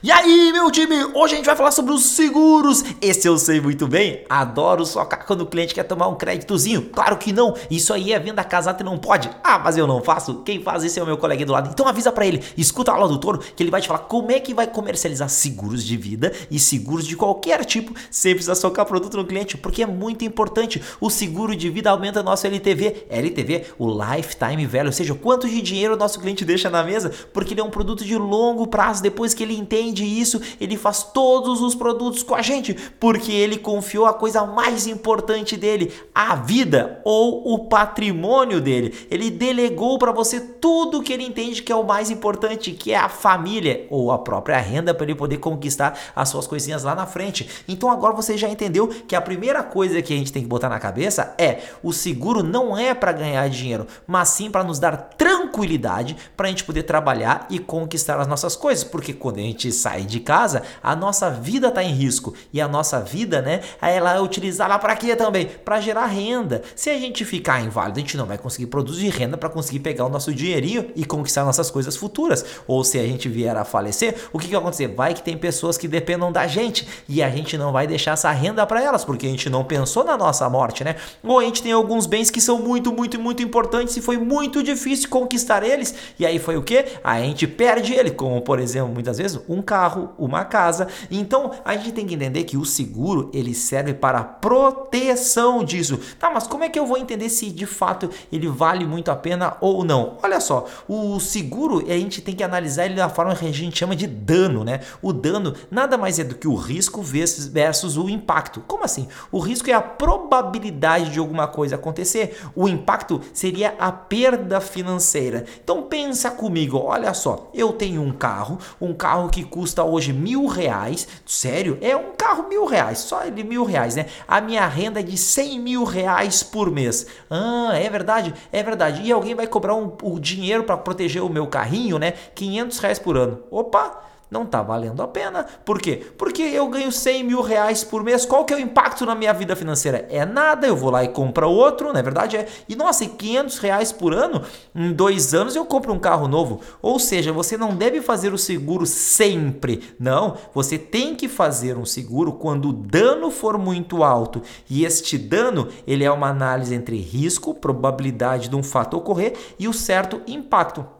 E aí, meu time, hoje a gente vai falar sobre os seguros. Esse eu sei muito bem. Adoro socar quando o cliente quer tomar um créditozinho. Claro que não. Isso aí é venda casada e não pode. Ah, mas eu não faço. Quem faz isso é o meu colega do lado. Então avisa para ele. Escuta a aula do Toro que ele vai te falar como é que vai comercializar seguros de vida e seguros de qualquer tipo sem precisar socar produto no cliente, porque é muito importante. O seguro de vida aumenta nosso LTV. LTV, o lifetime value, ou seja, quanto de dinheiro o nosso cliente deixa na mesa, porque ele é um produto de longo prazo depois que ele entende entende isso, ele faz todos os produtos com a gente, porque ele confiou a coisa mais importante dele, a vida ou o patrimônio dele. Ele delegou para você tudo que ele entende que é o mais importante, que é a família ou a própria renda para ele poder conquistar as suas coisinhas lá na frente. Então agora você já entendeu que a primeira coisa que a gente tem que botar na cabeça é o seguro não é para ganhar dinheiro, mas sim para nos dar tranquilidade para a gente poder trabalhar e conquistar as nossas coisas, porque quando a gente sai de casa, a nossa vida está em risco. E a nossa vida, né, ela é utilizada para quê também? Para gerar renda. Se a gente ficar inválido, a gente não vai conseguir produzir renda para conseguir pegar o nosso dinheirinho e conquistar nossas coisas futuras. Ou se a gente vier a falecer, o que, que vai acontecer? Vai que tem pessoas que dependam da gente e a gente não vai deixar essa renda para elas, porque a gente não pensou na nossa morte, né? Ou a gente tem alguns bens que são muito, muito, muito importantes e foi muito difícil conquistar eles. E aí foi o que? A gente perde ele, como por exemplo, muitas vezes, um carro, uma casa. Então a gente tem que entender que o seguro ele serve para proteção disso. Tá, mas como é que eu vou entender se de fato ele vale muito a pena ou não? Olha só, o seguro a gente tem que analisar ele da forma que a gente chama de dano, né? O dano nada mais é do que o risco versus o impacto. Como assim? O risco é a probabilidade de alguma coisa acontecer. O impacto seria a perda financeira. Então pensa comigo, olha só, eu tenho um carro, um carro que custa hoje mil reais, sério, é um carro mil reais, só de mil reais, né? A minha renda é de cem mil reais por mês. Ah, é verdade, é verdade. E alguém vai cobrar um, o dinheiro para proteger o meu carrinho, né? 500 reais por ano. Opa! Não está valendo a pena. Por quê? Porque eu ganho 100 mil reais por mês. Qual que é o impacto na minha vida financeira? É nada. Eu vou lá e compro outro, na é verdade é. E nossa, e 500 reais por ano, em dois anos eu compro um carro novo. Ou seja, você não deve fazer o seguro sempre. Não, você tem que fazer um seguro quando o dano for muito alto. E este dano, ele é uma análise entre risco, probabilidade de um fato ocorrer e o certo impacto.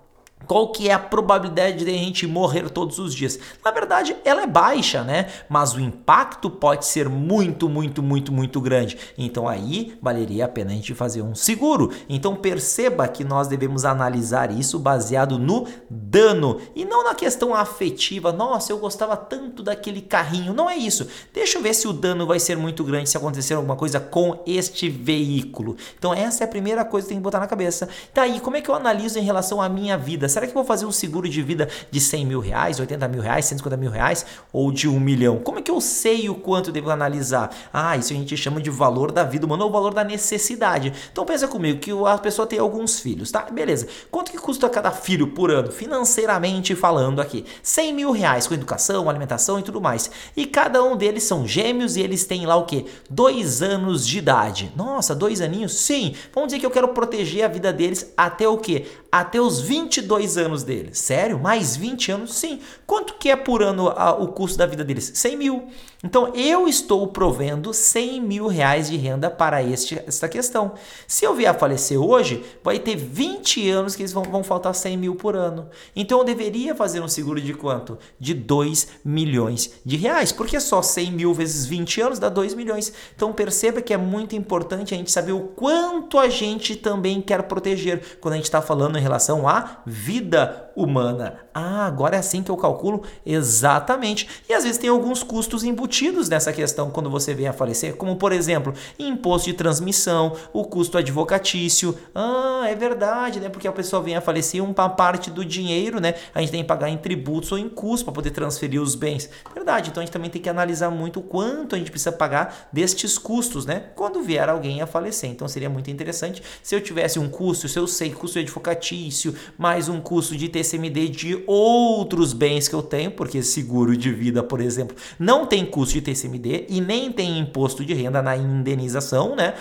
Qual que é a probabilidade de a gente morrer todos os dias? Na verdade, ela é baixa, né? Mas o impacto pode ser muito, muito, muito, muito grande. Então aí valeria a pena a gente fazer um seguro. Então perceba que nós devemos analisar isso baseado no dano e não na questão afetiva. Nossa, eu gostava tanto daquele carrinho. Não é isso. Deixa eu ver se o dano vai ser muito grande se acontecer alguma coisa com este veículo. Então essa é a primeira coisa que tem que botar na cabeça. Tá aí, como é que eu analiso em relação à minha vida? Será que vou fazer um seguro de vida de 100 mil reais, 80 mil reais, 150 mil reais ou de um milhão? Como é que eu sei o quanto devo analisar? Ah, isso a gente chama de valor da vida humana ou valor da necessidade. Então pensa comigo que a pessoa tem alguns filhos, tá? Beleza. Quanto que custa cada filho por ano? Financeiramente falando aqui. 100 mil reais com educação, alimentação e tudo mais. E cada um deles são gêmeos e eles têm lá o quê? Dois anos de idade. Nossa, dois aninhos? Sim. Vamos dizer que eu quero proteger a vida deles até o quê? Até os 22 anos deles. Sério? Mais 20 anos? Sim. Quanto que é por ano a, o custo da vida deles? 100 mil. Então eu estou provendo 100 mil reais de renda para este, esta questão. Se eu vier a falecer hoje, vai ter 20 anos que eles vão, vão faltar 100 mil por ano. Então eu deveria fazer um seguro de quanto? De 2 milhões de reais. Porque só 100 mil vezes 20 anos dá 2 milhões. Então perceba que é muito importante a gente saber o quanto a gente também quer proteger quando a gente está falando em relação à vida humana. Ah, agora é assim que eu calculo exatamente. E às vezes tem alguns custos embutidos nessa questão quando você vem a falecer, como por exemplo, imposto de transmissão, o custo advocatício. Ah, é verdade, né? Porque a pessoa vem a falecer, uma parte do dinheiro, né? A gente tem que pagar em tributos ou em custos para poder transferir os bens. Verdade, então a gente também tem que analisar muito o quanto a gente precisa pagar destes custos, né? Quando vier alguém a falecer. Então seria muito interessante se eu tivesse um custo, se eu sei custo advocatício, mais um custo de TCMD de outros bens que eu tenho, porque seguro de vida, por exemplo, não tem custo de TCMD e nem tem imposto de renda na indenização, né?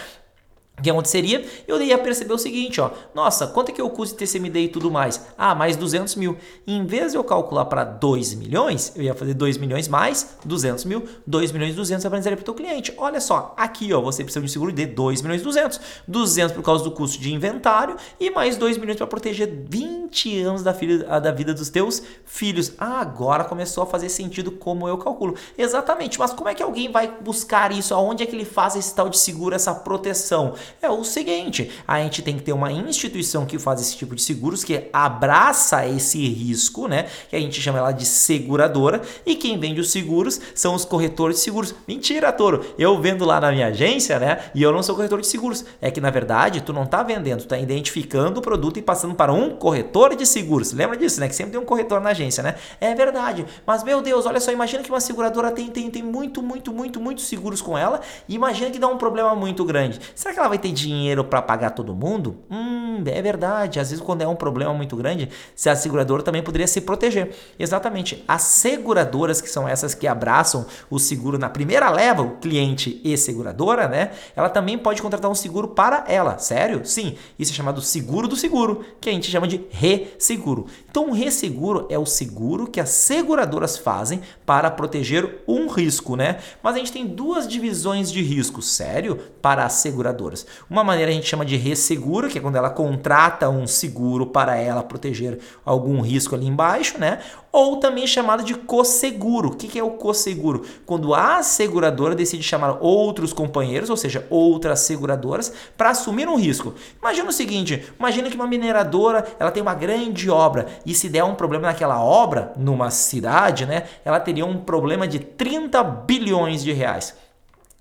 O que aconteceria? Eu ia perceber o seguinte, ó. Nossa, quanto é que eu custo TCMD e tudo mais? Ah, mais 200 mil. em vez de eu calcular para 2 milhões, eu ia fazer 2 milhões mais 200 mil, 2 milhões e 200 para dizer para o teu cliente. Olha só, aqui ó, você precisa de um seguro de 2 milhões e 200. 200 por causa do custo de inventário e mais 2 milhões para proteger 20 anos da, filha, da vida dos teus filhos. Ah, agora começou a fazer sentido como eu calculo. Exatamente, mas como é que alguém vai buscar isso? Aonde é que ele faz esse tal de seguro, essa proteção? É o seguinte: a gente tem que ter uma instituição que faz esse tipo de seguros, que abraça esse risco, né? Que a gente chama ela de seguradora, e quem vende os seguros são os corretores de seguros. Mentira, Toro! Eu vendo lá na minha agência, né? E eu não sou corretor de seguros. É que na verdade tu não tá vendendo, tu tá identificando o produto e passando para um corretor de seguros. Lembra disso, né? Que sempre tem um corretor na agência, né? É verdade. Mas meu Deus, olha só, imagina que uma seguradora tem, tem, tem muito, muito, muito, muito seguros com ela. E imagina que dá um problema muito grande. Será que ela vai ter dinheiro para pagar todo mundo? Hum, é verdade. Às vezes, quando é um problema muito grande, se a seguradora também poderia se proteger. Exatamente. As seguradoras, que são essas que abraçam o seguro na primeira leva, o cliente e seguradora, né? Ela também pode contratar um seguro para ela. Sério? Sim. Isso é chamado seguro do seguro, que a gente chama de resseguro. Então, o resseguro é o seguro que as seguradoras fazem para proteger um risco, né? Mas a gente tem duas divisões de risco, sério, para as seguradoras. Uma maneira a gente chama de resseguro, que é quando ela contrata um seguro para ela proteger algum risco ali embaixo, né? Ou também chamado de co-seguro. O que é o co-seguro? Quando a seguradora decide chamar outros companheiros, ou seja, outras seguradoras, para assumir um risco. Imagina o seguinte: imagina que uma mineradora ela tem uma grande obra e se der um problema naquela obra, numa cidade, né? Ela teria um problema de 30 bilhões de reais.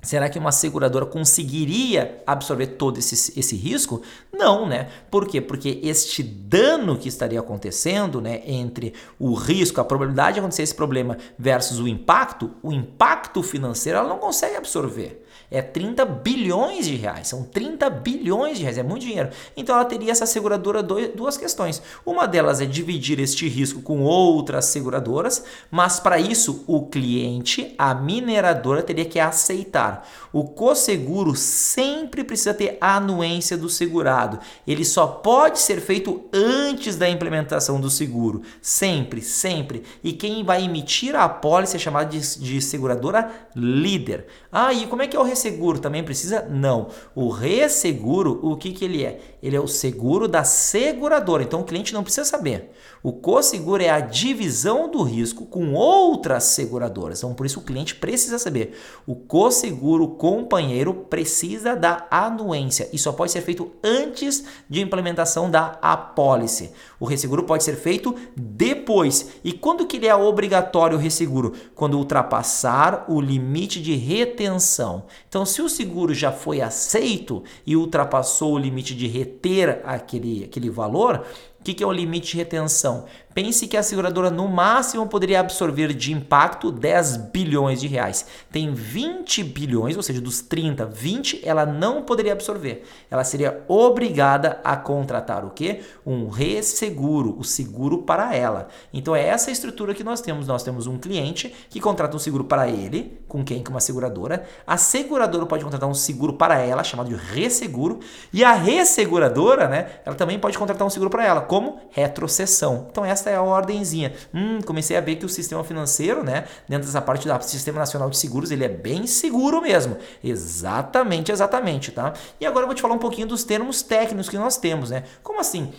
Será que uma seguradora conseguiria absorver todo esse, esse risco? Não, né? Por quê? Porque este dano que estaria acontecendo, né, entre o risco, a probabilidade de acontecer esse problema versus o impacto, o impacto financeiro ela não consegue absorver é 30 bilhões de reais. São 30 bilhões de reais, é muito dinheiro. Então ela teria essa seguradora duas questões. Uma delas é dividir este risco com outras seguradoras, mas para isso o cliente, a mineradora, teria que aceitar. O co-seguro sempre precisa ter anuência do segurado. Ele só pode ser feito antes da implementação do seguro. Sempre, sempre. E quem vai emitir a apólice é chamada de, de seguradora líder. Ah, e como é que é o resseguro? Também precisa? Não. O resseguro, o que, que ele é? Ele é o seguro da seguradora. Então o cliente não precisa saber. O co-seguro é a divisão do risco com outras seguradoras. Então por isso o cliente precisa saber. O co-seguro companheiro precisa da anuência e só pode ser feito antes de implementação da apólice. O resseguro pode ser feito depois. E quando que ele é obrigatório o resseguro? Quando ultrapassar o limite de retenção. Então, se o seguro já foi aceito e ultrapassou o limite de reter aquele, aquele valor, que, que é o limite de retenção? Pense que a seguradora no máximo poderia absorver de impacto 10 bilhões de reais. Tem 20 bilhões, ou seja, dos 30, 20 ela não poderia absorver. Ela seria obrigada a contratar o quê? Um resseguro, o seguro para ela. Então é essa estrutura que nós temos. Nós temos um cliente que contrata um seguro para ele, com quem? Com uma seguradora. A seguradora pode contratar um seguro para ela, chamado de resseguro, e a resseguradora, né, ela também pode contratar um seguro para ela, como retrocessão. Então esta é a ordenzinha. Hum, comecei a ver que o sistema financeiro, né, dentro dessa parte do Sistema Nacional de Seguros, ele é bem seguro mesmo. Exatamente, exatamente, tá? E agora eu vou te falar um pouquinho dos termos técnicos que nós temos, né? Como assim?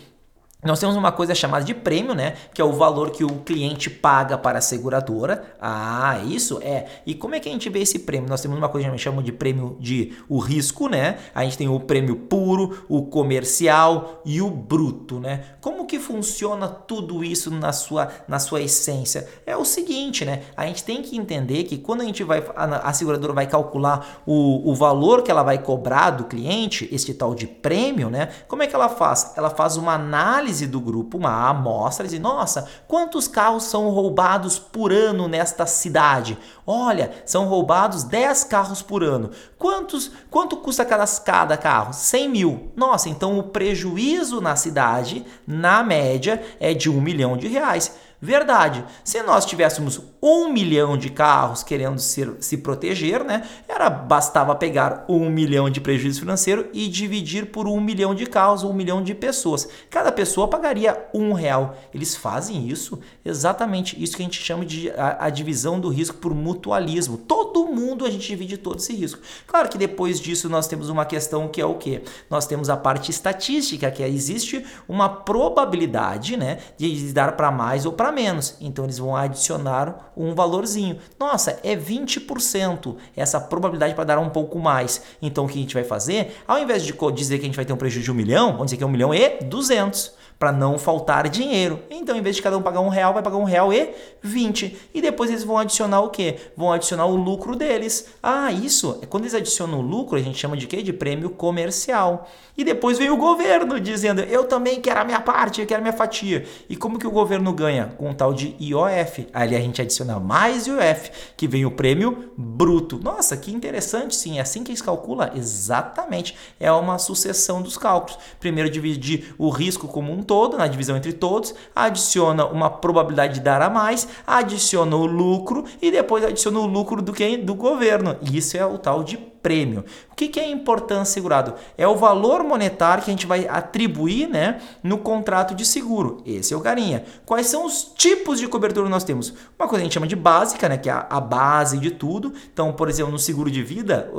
Nós temos uma coisa chamada de prêmio, né? Que é o valor que o cliente paga para a seguradora. Ah, isso é. E como é que a gente vê esse prêmio? Nós temos uma coisa que a gente chama de prêmio de o risco, né? A gente tem o prêmio puro, o comercial e o bruto, né? Como que funciona tudo isso na sua, na sua essência? É o seguinte, né? A gente tem que entender que quando a gente vai, a, a seguradora vai calcular o, o valor que ela vai cobrar do cliente, este tal de prêmio, né? Como é que ela faz? Ela faz uma análise análise do grupo, uma amostra, e nossa, quantos carros são roubados por ano nesta cidade? Olha, são roubados 10 carros por ano. Quantos, quanto custa cada, cada carro? 100 mil. Nossa, então o prejuízo na cidade, na média, é de um milhão de reais. Verdade. Se nós tivéssemos um milhão de carros querendo ser, se proteger, né? Era bastava pegar um milhão de prejuízo financeiro e dividir por um milhão de carros, um milhão de pessoas. Cada pessoa pagaria um real. Eles fazem isso exatamente isso que a gente chama de a, a divisão do risco por mutualismo. Todo mundo a gente divide todo esse risco. Claro que depois disso nós temos uma questão que é o que? Nós temos a parte estatística, que é, existe uma probabilidade, né, de dar para mais ou para menos. Então eles vão adicionar um valorzinho. Nossa, é 20% essa probabilidade para dar um pouco mais. Então o que a gente vai fazer? Ao invés de dizer que a gente vai ter um prejuízo de um milhão, vamos dizer que é um milhão e 200 para não faltar dinheiro. Então, em vez de cada um pagar um real, vai pagar um real e 20. E depois eles vão adicionar o quê? Vão adicionar o lucro deles. Ah, isso, é quando eles adicionam o lucro, a gente chama de quê? De prêmio comercial. E depois vem o governo dizendo, eu também quero a minha parte, eu quero a minha fatia. E como que o governo ganha? Com um tal de IOF. Ali a gente adiciona mais IOF, que vem o prêmio bruto. Nossa, que interessante, sim. É assim que eles calcula? Exatamente. É uma sucessão dos cálculos. Primeiro dividir o risco como um todo, na divisão entre todos, adiciona uma probabilidade de dar a mais, adiciona o lucro e depois adiciona o lucro do quem? Do governo. Isso é o tal de prêmio. O que, que é importância segurado? É o valor monetário que a gente vai atribuir né, no contrato de seguro. Esse é o carinha. Quais são os tipos de cobertura nós temos? Uma coisa que a gente chama de básica, né, que é a, base de tudo. Então, por exemplo, no seguro de vida,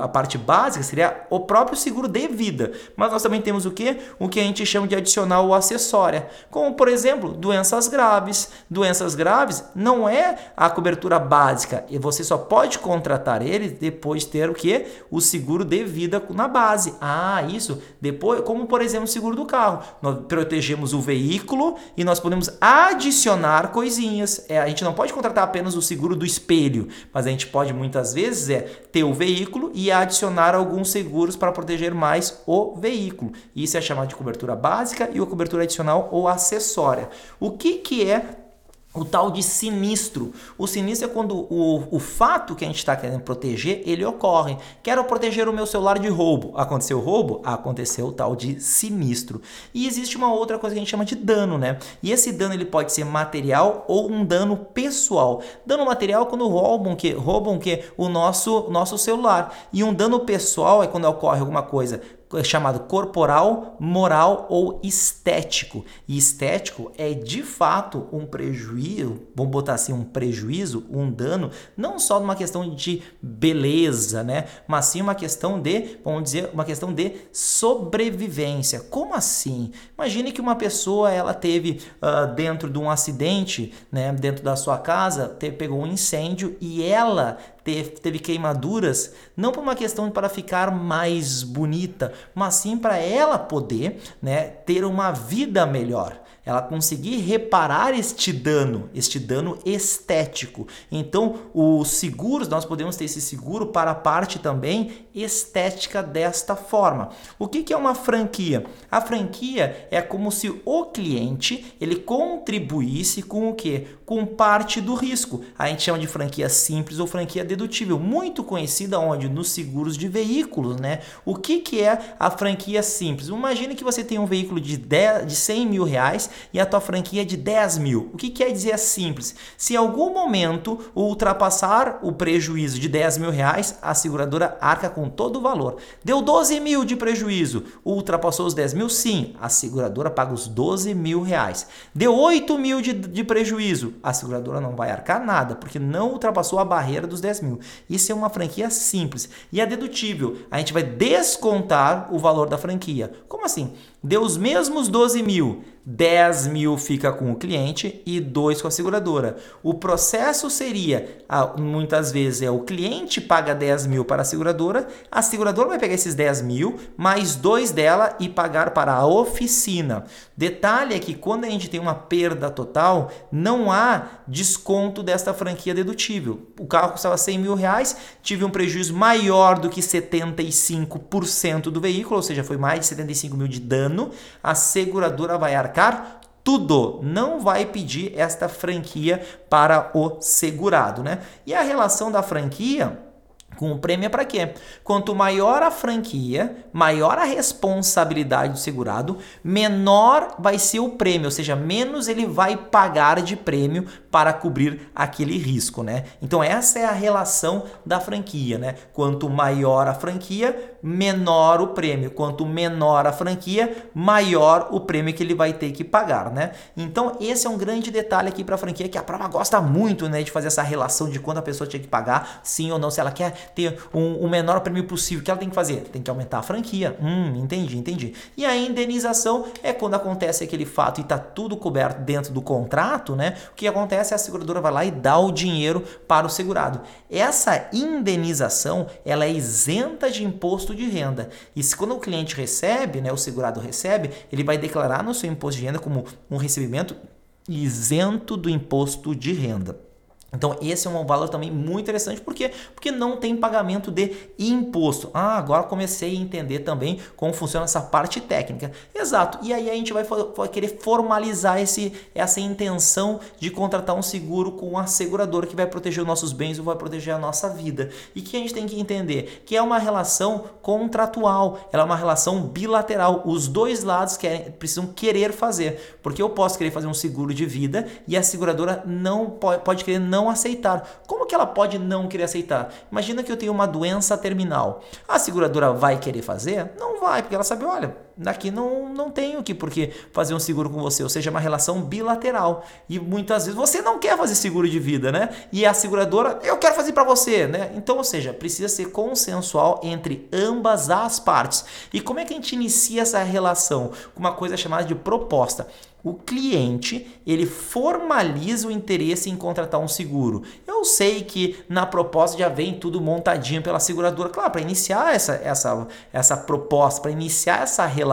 a parte básica seria o próprio seguro de vida. Mas nós também temos o que? O que a gente chama de adicional ou acessória. Como, por exemplo, doenças graves. Doenças graves não é a cobertura básica. E você só pode contratar ele depois ter o que? O seguro de vida na base. Ah, isso. Depois, como por exemplo, o seguro do carro. Nós protegemos o veículo e nós podemos adicionar coisinhas. É, a gente não pode contratar apenas o seguro do espelho, mas a gente pode muitas vezes é ter o veículo e adicionar alguns seguros para proteger mais o veículo. Isso é chamado de cobertura básica e a cobertura adicional ou acessória. O que, que é o tal de sinistro. O sinistro é quando o, o fato que a gente está querendo proteger, ele ocorre. Quero proteger o meu celular de roubo. Aconteceu roubo? Aconteceu o tal de sinistro. E existe uma outra coisa que a gente chama de dano, né? E esse dano ele pode ser material ou um dano pessoal. Dano material é quando roubam que roubam que o nosso nosso celular. E um dano pessoal é quando ocorre alguma coisa chamado corporal, moral ou estético. E estético é de fato um prejuízo, vamos botar assim, um prejuízo, um dano, não só numa questão de beleza, né? Mas sim uma questão de, vamos dizer, uma questão de sobrevivência. Como assim? Imagine que uma pessoa ela teve uh, dentro de um acidente, né, dentro da sua casa, pegou um incêndio e ela teve, queimaduras, não por uma questão para ficar mais bonita, mas sim para ela poder né, ter uma vida melhor ela conseguir reparar este dano, este dano estético. Então, os seguros, nós podemos ter esse seguro para a parte também estética desta forma. O que, que é uma franquia? A franquia é como se o cliente ele contribuísse com o que? Com parte do risco. A gente chama de franquia simples ou franquia dedutível, muito conhecida onde nos seguros de veículos, né? O que, que é a franquia simples? Imagine que você tem um veículo de, 10, de 100 mil reais e a tua franquia é de 10 mil. O que quer dizer simples? Se em algum momento ultrapassar o prejuízo de 10 mil reais, a seguradora arca com todo o valor. Deu 12 mil de prejuízo, ultrapassou os 10 mil? Sim, a seguradora paga os 12 mil reais. Deu 8 mil de, de prejuízo, a seguradora não vai arcar nada, porque não ultrapassou a barreira dos 10 mil. Isso é uma franquia simples. E a dedutível, a gente vai descontar o valor da franquia. Como assim? Deu os mesmos 12 mil, 10 mil fica com o cliente e 2 com a seguradora. O processo seria, muitas vezes, é o cliente paga 10 mil para a seguradora, a seguradora vai pegar esses 10 mil, mais 2 dela e pagar para a oficina. Detalhe é que quando a gente tem uma perda total, não há desconto desta franquia dedutível. O carro custava 100 mil reais, tive um prejuízo maior do que 75% do veículo, ou seja, foi mais de 75 mil de dano ano, a seguradora vai arcar tudo, não vai pedir esta franquia para o segurado, né? E a relação da franquia Com o prêmio é para quê? Quanto maior a franquia, maior a responsabilidade do segurado, menor vai ser o prêmio, ou seja, menos ele vai pagar de prêmio para cobrir aquele risco, né? Então essa é a relação da franquia, né? Quanto maior a franquia, menor o prêmio. Quanto menor a franquia, maior o prêmio que ele vai ter que pagar, né? Então esse é um grande detalhe aqui para a franquia que a prova gosta muito, né, de fazer essa relação de quando a pessoa tinha que pagar, sim ou não, se ela quer ter um, o menor prêmio possível. O que ela tem que fazer? Tem que aumentar a franquia. Hum, entendi, entendi. E a indenização é quando acontece aquele fato e está tudo coberto dentro do contrato, né? O que acontece é a seguradora vai lá e dá o dinheiro para o segurado. Essa indenização, ela é isenta de imposto de renda. E se quando o cliente recebe, né, o segurado recebe, ele vai declarar no seu imposto de renda como um recebimento isento do imposto de renda. Então, esse é um valor também muito interessante, por quê? Porque não tem pagamento de imposto. Ah, agora comecei a entender também como funciona essa parte técnica. Exato. E aí a gente vai, vai querer formalizar esse, essa intenção de contratar um seguro com a seguradora que vai proteger os nossos bens ou vai proteger a nossa vida. E que a gente tem que entender que é uma relação contratual, ela é uma relação bilateral. Os dois lados querem, precisam querer fazer, porque eu posso querer fazer um seguro de vida e a seguradora não pode, pode querer não não aceitar. Como que ela pode não querer aceitar? Imagina que eu tenho uma doença terminal. A seguradora vai querer fazer? Não vai, porque ela sabe, olha, daqui não, não tenho que porque fazer um seguro com você, ou seja, uma relação bilateral. E muitas vezes você não quer fazer seguro de vida, né? E a seguradora, eu quero fazer para você, né? Então, ou seja, precisa ser consensual entre ambas as partes. E como é que a gente inicia essa relação? Com uma coisa chamada de proposta o cliente ele formaliza o interesse em contratar um seguro. Eu sei que na proposta já vem tudo montadinho pela seguradora, claro, para iniciar essa, essa, essa proposta, para iniciar essa relação,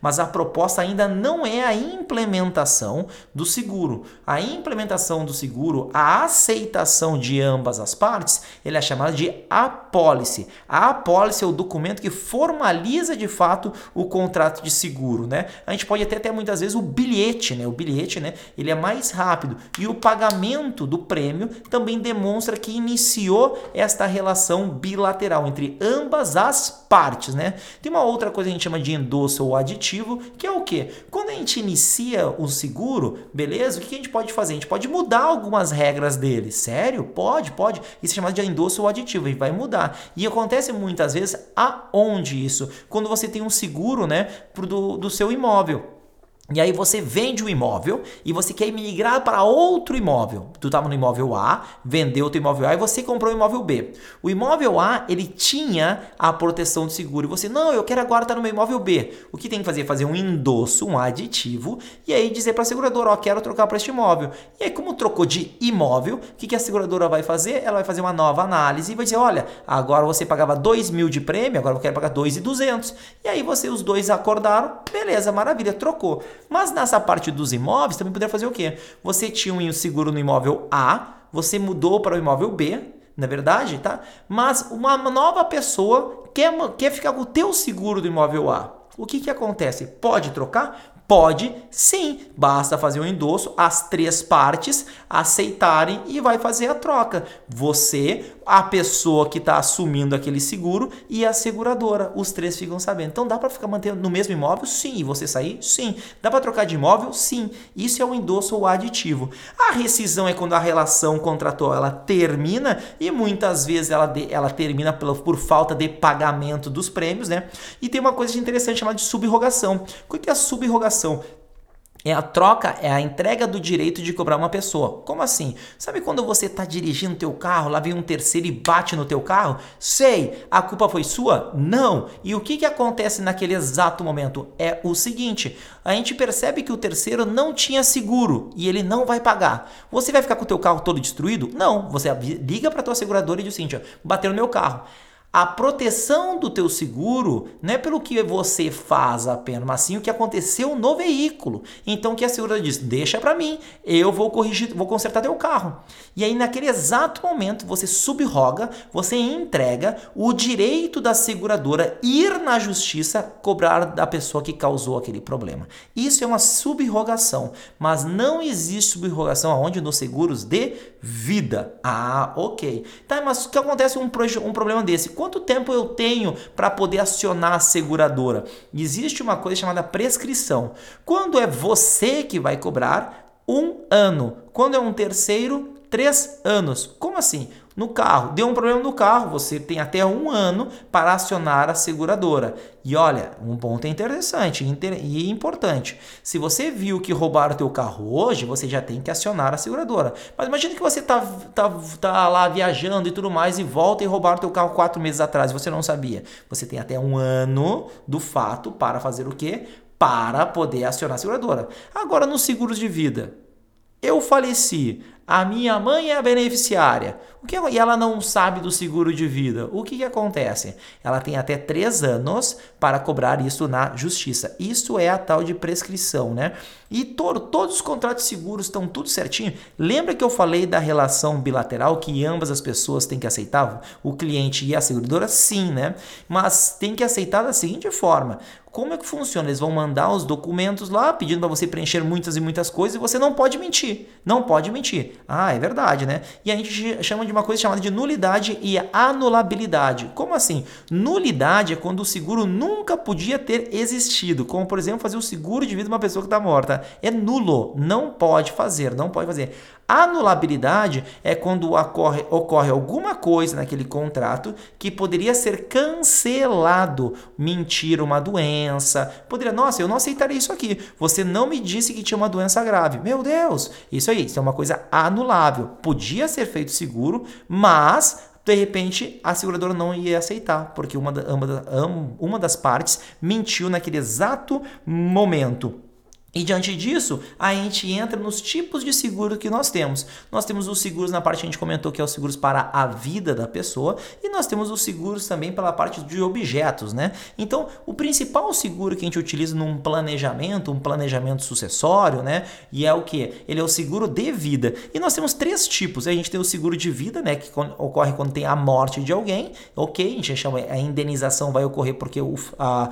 mas a proposta ainda não é a implementação do seguro. A implementação do seguro, a aceitação de ambas as partes, ele é chamada de apólice. A apólice é o documento que formaliza de fato o contrato de seguro, né? A gente pode até ter muitas vezes o bilhete, né? O bilhete, né? Ele é mais rápido e o pagamento do prêmio também demonstra que iniciou esta relação bilateral entre ambas as partes, né? Tem uma outra coisa que a gente chama de endosso ou aditivo, que é o que? Quando a gente inicia o seguro, beleza? O que a gente pode fazer? A gente pode mudar algumas regras dele. Sério? Pode, pode. Isso é chamado de endosso ou aditivo e vai mudar. E acontece muitas vezes aonde isso? Quando você tem um seguro, né, do, do seu imóvel. E aí você vende o imóvel e você quer migrar para outro imóvel. Tu estava no imóvel A, vendeu o teu imóvel A e você comprou o imóvel B. O imóvel A, ele tinha a proteção de seguro e você, não, eu quero agora estar no meu imóvel B. O que tem que fazer? Fazer um endosso, um aditivo e aí dizer para a seguradora, ó, quero trocar para este imóvel. E aí como trocou de imóvel, o que, que a seguradora vai fazer? Ela vai fazer uma nova análise e vai dizer, olha, agora você pagava 2 mil de prêmio, agora eu quero pagar 2,200. E aí você, os dois acordaram, beleza, maravilha, trocou. Mas nessa parte dos imóveis também poderia fazer o quê? Você tinha um seguro no imóvel A, você mudou para o imóvel B, na é verdade, tá? Mas uma nova pessoa quer, quer ficar com o teu seguro do imóvel A. O que, que acontece? Pode trocar? Pode sim, basta fazer um endosso, as três partes aceitarem e vai fazer a troca. Você, a pessoa que está assumindo aquele seguro e a seguradora. Os três ficam sabendo. Então dá para ficar mantendo no mesmo imóvel? Sim. E você sair? Sim. Dá para trocar de imóvel? Sim. Isso é o um endosso ou aditivo. A rescisão é quando a relação contratual ela termina e muitas vezes ela, de, ela termina por, por falta de pagamento dos prêmios, né? E tem uma coisa interessante chamada de subrogação. O que é a subrogação? É a troca, é a entrega do direito de cobrar uma pessoa. Como assim? Sabe quando você está dirigindo teu carro, lá vem um terceiro e bate no teu carro? Sei, a culpa foi sua? Não. E o que, que acontece naquele exato momento? É o seguinte, a gente percebe que o terceiro não tinha seguro e ele não vai pagar. Você vai ficar com o teu carro todo destruído? Não. Você liga para tua seguradora e diz assim, bateu no meu carro. A proteção do teu seguro não é pelo que você faz apenas, mas sim o que aconteceu no veículo. Então que a seguradora diz: "Deixa para mim, eu vou corrigir, vou consertar teu carro". E aí naquele exato momento você subroga, você entrega o direito da seguradora ir na justiça cobrar da pessoa que causou aquele problema. Isso é uma subrogação, mas não existe subrogação aonde nos seguros de vida. Ah, OK. Tá, mas o que acontece um, um problema desse? Quanto tempo eu tenho para poder acionar a seguradora? Existe uma coisa chamada prescrição. Quando é você que vai cobrar, um ano. Quando é um terceiro, três anos. Como assim? No carro. Deu um problema no carro, você tem até um ano para acionar a seguradora. E olha, um ponto interessante e importante. Se você viu que roubaram o teu carro hoje, você já tem que acionar a seguradora. Mas imagine que você tá, tá, tá lá viajando e tudo mais e volta e roubaram o teu carro quatro meses atrás e você não sabia. Você tem até um ano do fato para fazer o quê? Para poder acionar a seguradora. Agora, nos seguros de vida, eu faleci, a minha mãe é a beneficiária. O que, e ela não sabe do seguro de vida. O que, que acontece? Ela tem até três anos para cobrar isso na justiça. Isso é a tal de prescrição, né? E todo, todos os contratos seguros estão tudo certinho. Lembra que eu falei da relação bilateral que ambas as pessoas têm que aceitar? O cliente e a seguradora? Sim, né? Mas tem que aceitar da seguinte forma: como é que funciona? Eles vão mandar os documentos lá pedindo para você preencher muitas e muitas coisas e você não pode mentir. Não pode mentir. Ah, é verdade, né? E a gente chama de uma coisa chamada de nulidade e anulabilidade. Como assim? Nulidade é quando o seguro nunca podia ter existido, como por exemplo fazer o seguro de vida de uma pessoa que está morta. É nulo, não pode fazer, não pode fazer. Anulabilidade é quando ocorre, ocorre alguma coisa naquele contrato que poderia ser cancelado. Mentir uma doença. Poderia, nossa, eu não aceitaria isso aqui. Você não me disse que tinha uma doença grave. Meu Deus, isso aí, isso é uma coisa anulável. Podia ser feito seguro, mas de repente a seguradora não ia aceitar, porque uma, uma, uma das partes mentiu naquele exato momento. E diante disso, a gente entra nos tipos de seguro que nós temos. Nós temos os seguros na parte que a gente comentou que é os seguros para a vida da pessoa e nós temos os seguros também pela parte de objetos, né? Então, o principal seguro que a gente utiliza num planejamento, um planejamento sucessório, né? E é o que? Ele é o seguro de vida. E nós temos três tipos. A gente tem o seguro de vida, né? Que ocorre quando tem a morte de alguém, ok? A gente chama a indenização vai ocorrer porque o, a,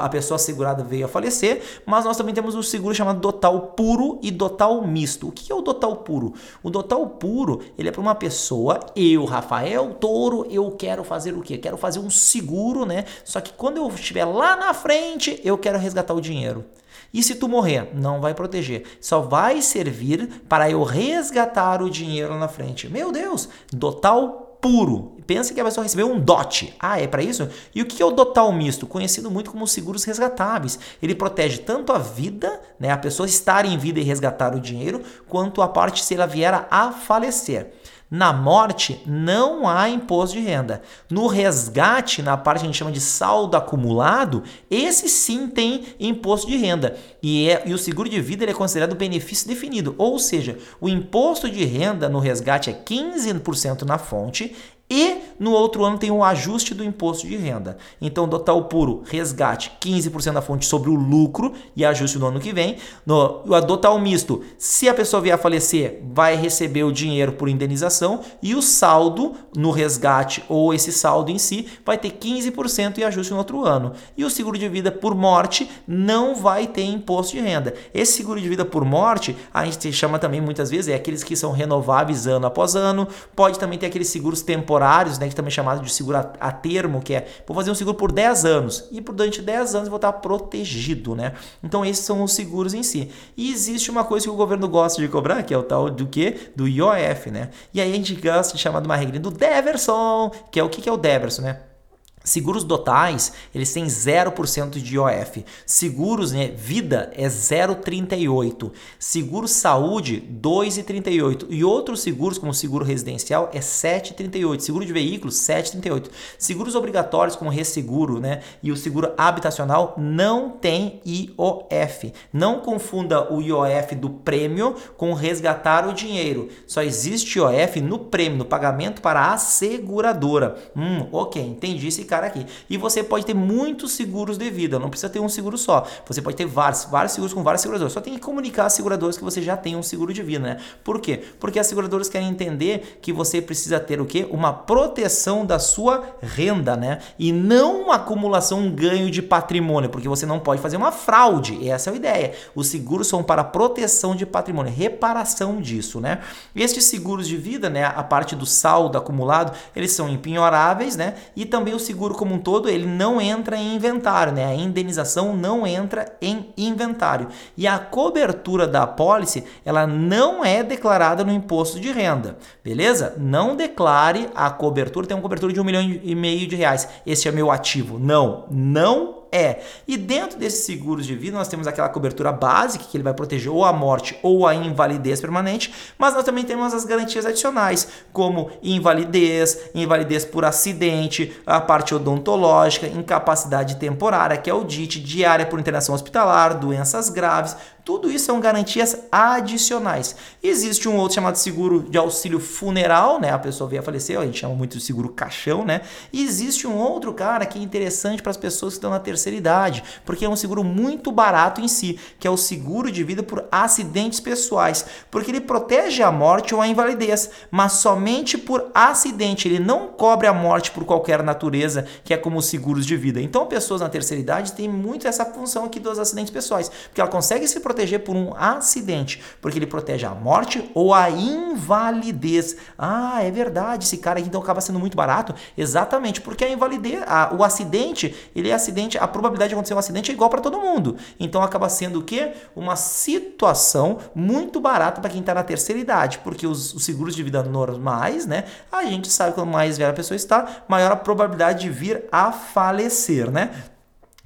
a pessoa segurada veio a falecer, mas nós também temos o seguro chamado dotal puro e dotal misto. O que é o dotal puro? O dotal puro, ele é para uma pessoa, eu, Rafael Touro, eu quero fazer o quê? Quero fazer um seguro, né? Só que quando eu estiver lá na frente, eu quero resgatar o dinheiro. E se tu morrer, não vai proteger. Só vai servir para eu resgatar o dinheiro na frente. Meu Deus, dotal puro. Pensa que a pessoa recebeu um DOT. Ah, é para isso? E o que é o dotal misto? Conhecido muito como seguros resgatáveis. Ele protege tanto a vida, né, a pessoa estar em vida e resgatar o dinheiro, quanto a parte se ela vier a falecer. Na morte, não há imposto de renda. No resgate, na parte que a gente chama de saldo acumulado, esse sim tem imposto de renda. E, é, e o seguro de vida é considerado benefício definido, ou seja, o imposto de renda no resgate é 15% na fonte e no outro ano tem o ajuste do imposto de renda. Então, total puro, resgate 15% da fonte sobre o lucro e ajuste no ano que vem. No adotar o misto, se a pessoa vier a falecer, vai receber o dinheiro por indenização e o saldo no resgate ou esse saldo em si vai ter 15% e ajuste no outro ano. E o seguro de vida por morte não vai ter imposto de renda. Esse seguro de vida por morte, a gente chama também muitas vezes, é aqueles que são renováveis ano após ano. Pode também ter aqueles seguros temporários temporários, né, que também é chamado de seguro a, a, termo, que é vou fazer um seguro por 10 anos e por durante 10 anos vou estar protegido, né? Então esses são os seguros em si. E existe uma coisa que o governo gosta de cobrar, que é o tal do que? Do IOF, né? E aí a gente gosta de chamar de uma regra do Deverson, que é o que, que é o Deverson, né? Seguros totais, eles têm 0% de IOF. Seguros, né, vida é 0,38. Seguro saúde, 2,38. E outros seguros, como seguro residencial, é 7,38. Seguro de veículos, 7,38. Seguros obrigatórios, como resseguro, né, e o seguro habitacional, não tem IOF. Não confunda o IOF do prêmio com resgatar o dinheiro. Só existe IOF no prêmio, no pagamento para a seguradora. Hum, ok, entendi esse cara cara aqui. E você pode ter muitos seguros de vida, não precisa ter um seguro só. Você pode ter vários, vários seguros com várias seguradoras. Só tem que comunicar às seguradoras que você já tem um seguro de vida, né? Por quê? Porque as seguradoras querem entender que você precisa ter o quê? Uma proteção da sua renda, né? E não uma acumulação, um ganho de patrimônio, porque você não pode fazer uma fraude. Essa é a ideia. Os seguros são para proteção de patrimônio, reparação disso, né? Estes seguros de vida, né, a parte do saldo acumulado, eles são empenhoráveis, né? E também o seguro seguro como um todo ele não entra em inventário, né? A indenização não entra em inventário. E a cobertura da apólice, ela não é declarada no imposto de renda, beleza? Não declare a cobertura, tem uma cobertura de um milhão e meio de reais. Este é meu ativo. Não, não é. E dentro desses seguros de vida, nós temos aquela cobertura básica, que ele vai proteger ou a morte ou a invalidez permanente, mas nós também temos as garantias adicionais, como invalidez, invalidez por acidente, a parte odontológica, incapacidade temporária, que é o DIT, diária por internação hospitalar, doenças graves, tudo isso são garantias adicionais. Existe um outro chamado seguro de auxílio funeral, né? A pessoa veio a falecer, a gente chama muito de seguro caixão, né? E existe um outro cara que é interessante para as pessoas que estão na terceira idade, porque é um seguro muito barato em si, que é o seguro de vida por acidentes pessoais, porque ele protege a morte ou a invalidez, mas somente por acidente. Ele não cobre a morte por qualquer natureza, que é como os seguros de vida. Então, pessoas na terceira idade têm muito essa função aqui dos acidentes pessoais, porque ela consegue se proteger proteger por um acidente, porque ele protege a morte ou a invalidez. Ah, é verdade, esse cara aqui então acaba sendo muito barato. Exatamente, porque a invalidez, a, o acidente, ele é acidente, a probabilidade de acontecer um acidente é igual para todo mundo. Então acaba sendo o quê? Uma situação muito barata para quem está na terceira idade, porque os, os, seguros de vida normais, né? A gente sabe que quanto mais velha a pessoa está, maior a probabilidade de vir a falecer, né?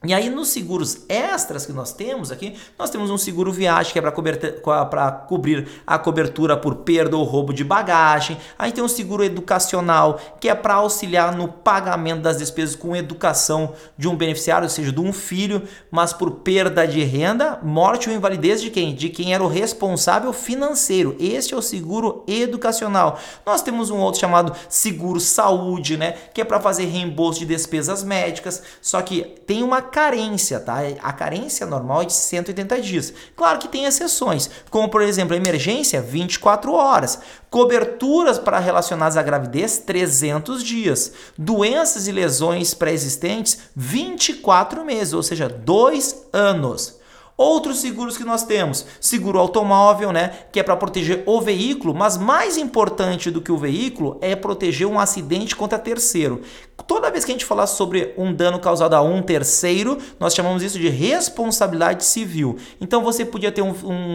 E aí nos seguros extras que nós temos aqui, nós temos um seguro viagem que é para cobrir a cobertura por perda ou roubo de bagagem. Aí tem um seguro educacional que é para auxiliar no pagamento das despesas com educação de um beneficiário, ou seja, de um filho, mas por perda de renda, morte ou invalidez de quem? De quem era o responsável financeiro. Este é o seguro educacional. Nós temos um outro chamado seguro saúde, né, que é para fazer reembolso de despesas médicas, só que tem uma carência, tá? A carência normal é de 180 dias. Claro que tem exceções, como por exemplo, emergência 24 horas, coberturas para relacionadas à gravidez 300 dias, doenças e lesões pré-existentes 24 meses, ou seja, 2 anos. Outros seguros que nós temos, seguro automóvel, né, que é para proteger o veículo, mas mais importante do que o veículo é proteger um acidente contra terceiro. Toda vez que a gente falar sobre um dano causado a um terceiro, nós chamamos isso de responsabilidade civil. Então você podia ter um,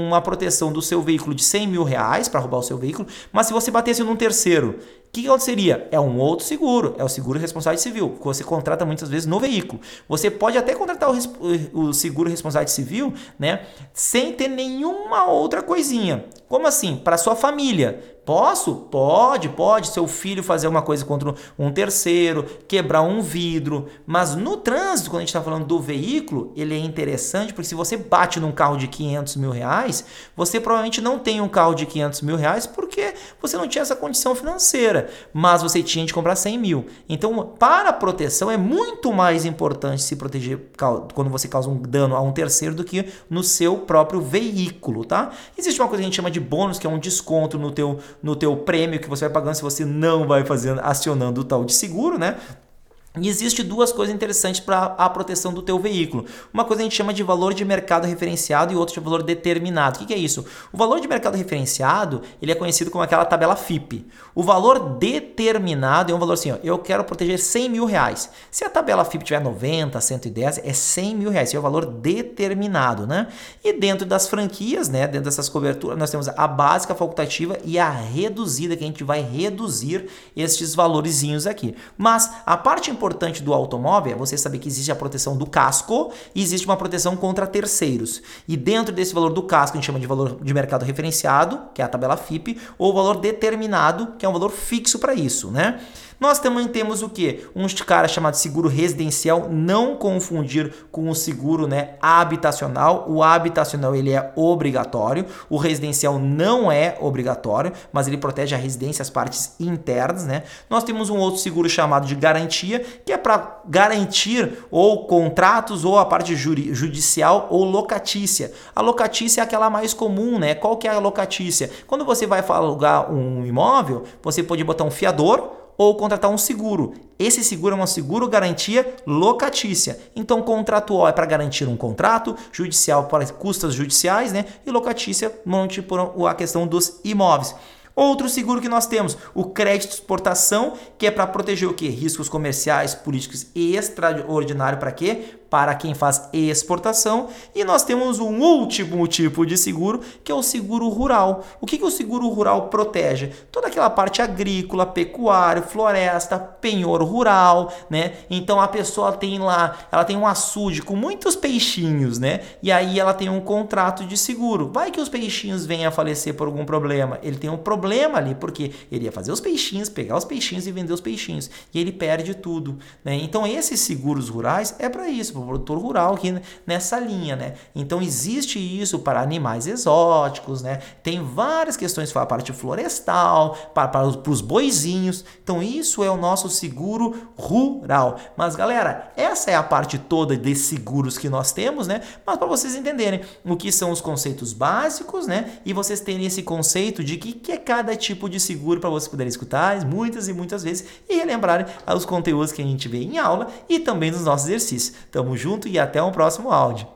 uma proteção do seu veículo de 100 mil reais para roubar o seu veículo, mas se você batesse num terceiro que, que aconteceria? É um outro seguro, é o seguro responsabilidade civil, que você contrata muitas vezes no veículo. Você pode até contratar o, o seguro responsabilidade civil, né, sem ter nenhuma outra coisinha. Como assim? Para sua família. Posso? Pode, pode. Seu filho fazer uma coisa contra um terceiro, quebrar um vidro. Mas no trânsito, quando a gente está falando do veículo, ele é interessante porque se você bate num carro de 500 mil reais, você provavelmente não tem um carro de 500 mil reais porque você não tinha essa condição financeira, mas você tinha de comprar 100 mil. Então, para a proteção, é muito mais importante se proteger quando você causa um dano a um terceiro do que no seu próprio veículo, tá? Existe uma coisa que a gente chama de bônus, que é um desconto no teu no teu prêmio que você vai pagando se você não vai fazendo acionando o tal de seguro, né? E existe duas coisas interessantes para a proteção do teu veículo. Uma coisa a gente chama de valor de mercado referenciado e outra de valor determinado. O que, que, é isso? O valor de mercado referenciado ele é conhecido como aquela tabela FIP. O valor determinado é um valor assim, ó, eu quero proteger 100 mil reais. Se a tabela FIP tiver 90, 110, é 100 mil reais. Esse é o valor determinado, né? E dentro das franquias, né, dentro dessas coberturas, nós temos a básica, a facultativa e a reduzida, que a gente vai reduzir estes valorzinhos aqui. Mas a parte importante importante do automóvel é você saber que existe a proteção do casco e existe uma proteção contra terceiros. E dentro desse valor do casco, a gente chama de valor de mercado referenciado, que é a tabela FIP, ou valor determinado, que é um valor fixo para isso, né? Nós também temos o que? Um cara chamado seguro residencial, não confundir com o seguro né, habitacional. O habitacional ele é obrigatório, o residencial não é obrigatório, mas ele protege a residência, as partes internas. Né? Nós temos um outro seguro chamado de garantia, que é para garantir ou contratos ou a parte judicial ou locatícia. A locatícia é aquela mais comum, né? Qual que é a locatícia? Quando você vai alugar um imóvel, você pode botar um fiador ou contratar um seguro. Esse seguro é uma seguro garantia locatícia. Então, contratual é para garantir um contrato, judicial para custas judiciais, né? E locatícia, monte por a questão dos imóveis. Outro seguro que nós temos, o crédito de exportação, que é para proteger o que? Riscos comerciais, políticos e extraordinário para quê? Para quem faz exportação. E nós temos um último tipo de seguro, que é o seguro rural. O que, que o seguro rural protege? Toda aquela parte agrícola, pecuária, floresta, penhor rural, né? Então a pessoa tem lá, ela tem um açude com muitos peixinhos, né? E aí ela tem um contrato de seguro. Vai que os peixinhos venham a falecer por algum problema. Ele tem um problema ali, porque ele ia fazer os peixinhos, pegar os peixinhos e vender os peixinhos. E ele perde tudo, né? Então esses seguros rurais é para isso, produtor rural aqui nessa linha, né? Então existe isso para animais exóticos, né? Tem várias questões para a parte florestal, para, para, os, para os boizinhos. Então isso é o nosso seguro rural. Mas galera, essa é a parte toda de seguros que nós temos, né? Mas para vocês entenderem o que são os conceitos básicos, né? E vocês terem esse conceito de que, que é cada tipo de seguro para vocês poderem escutar muitas e muitas vezes e relembrarem os conteúdos que a gente vê em aula e também nos nossos exercícios. Tamo junto e até um próximo áudio.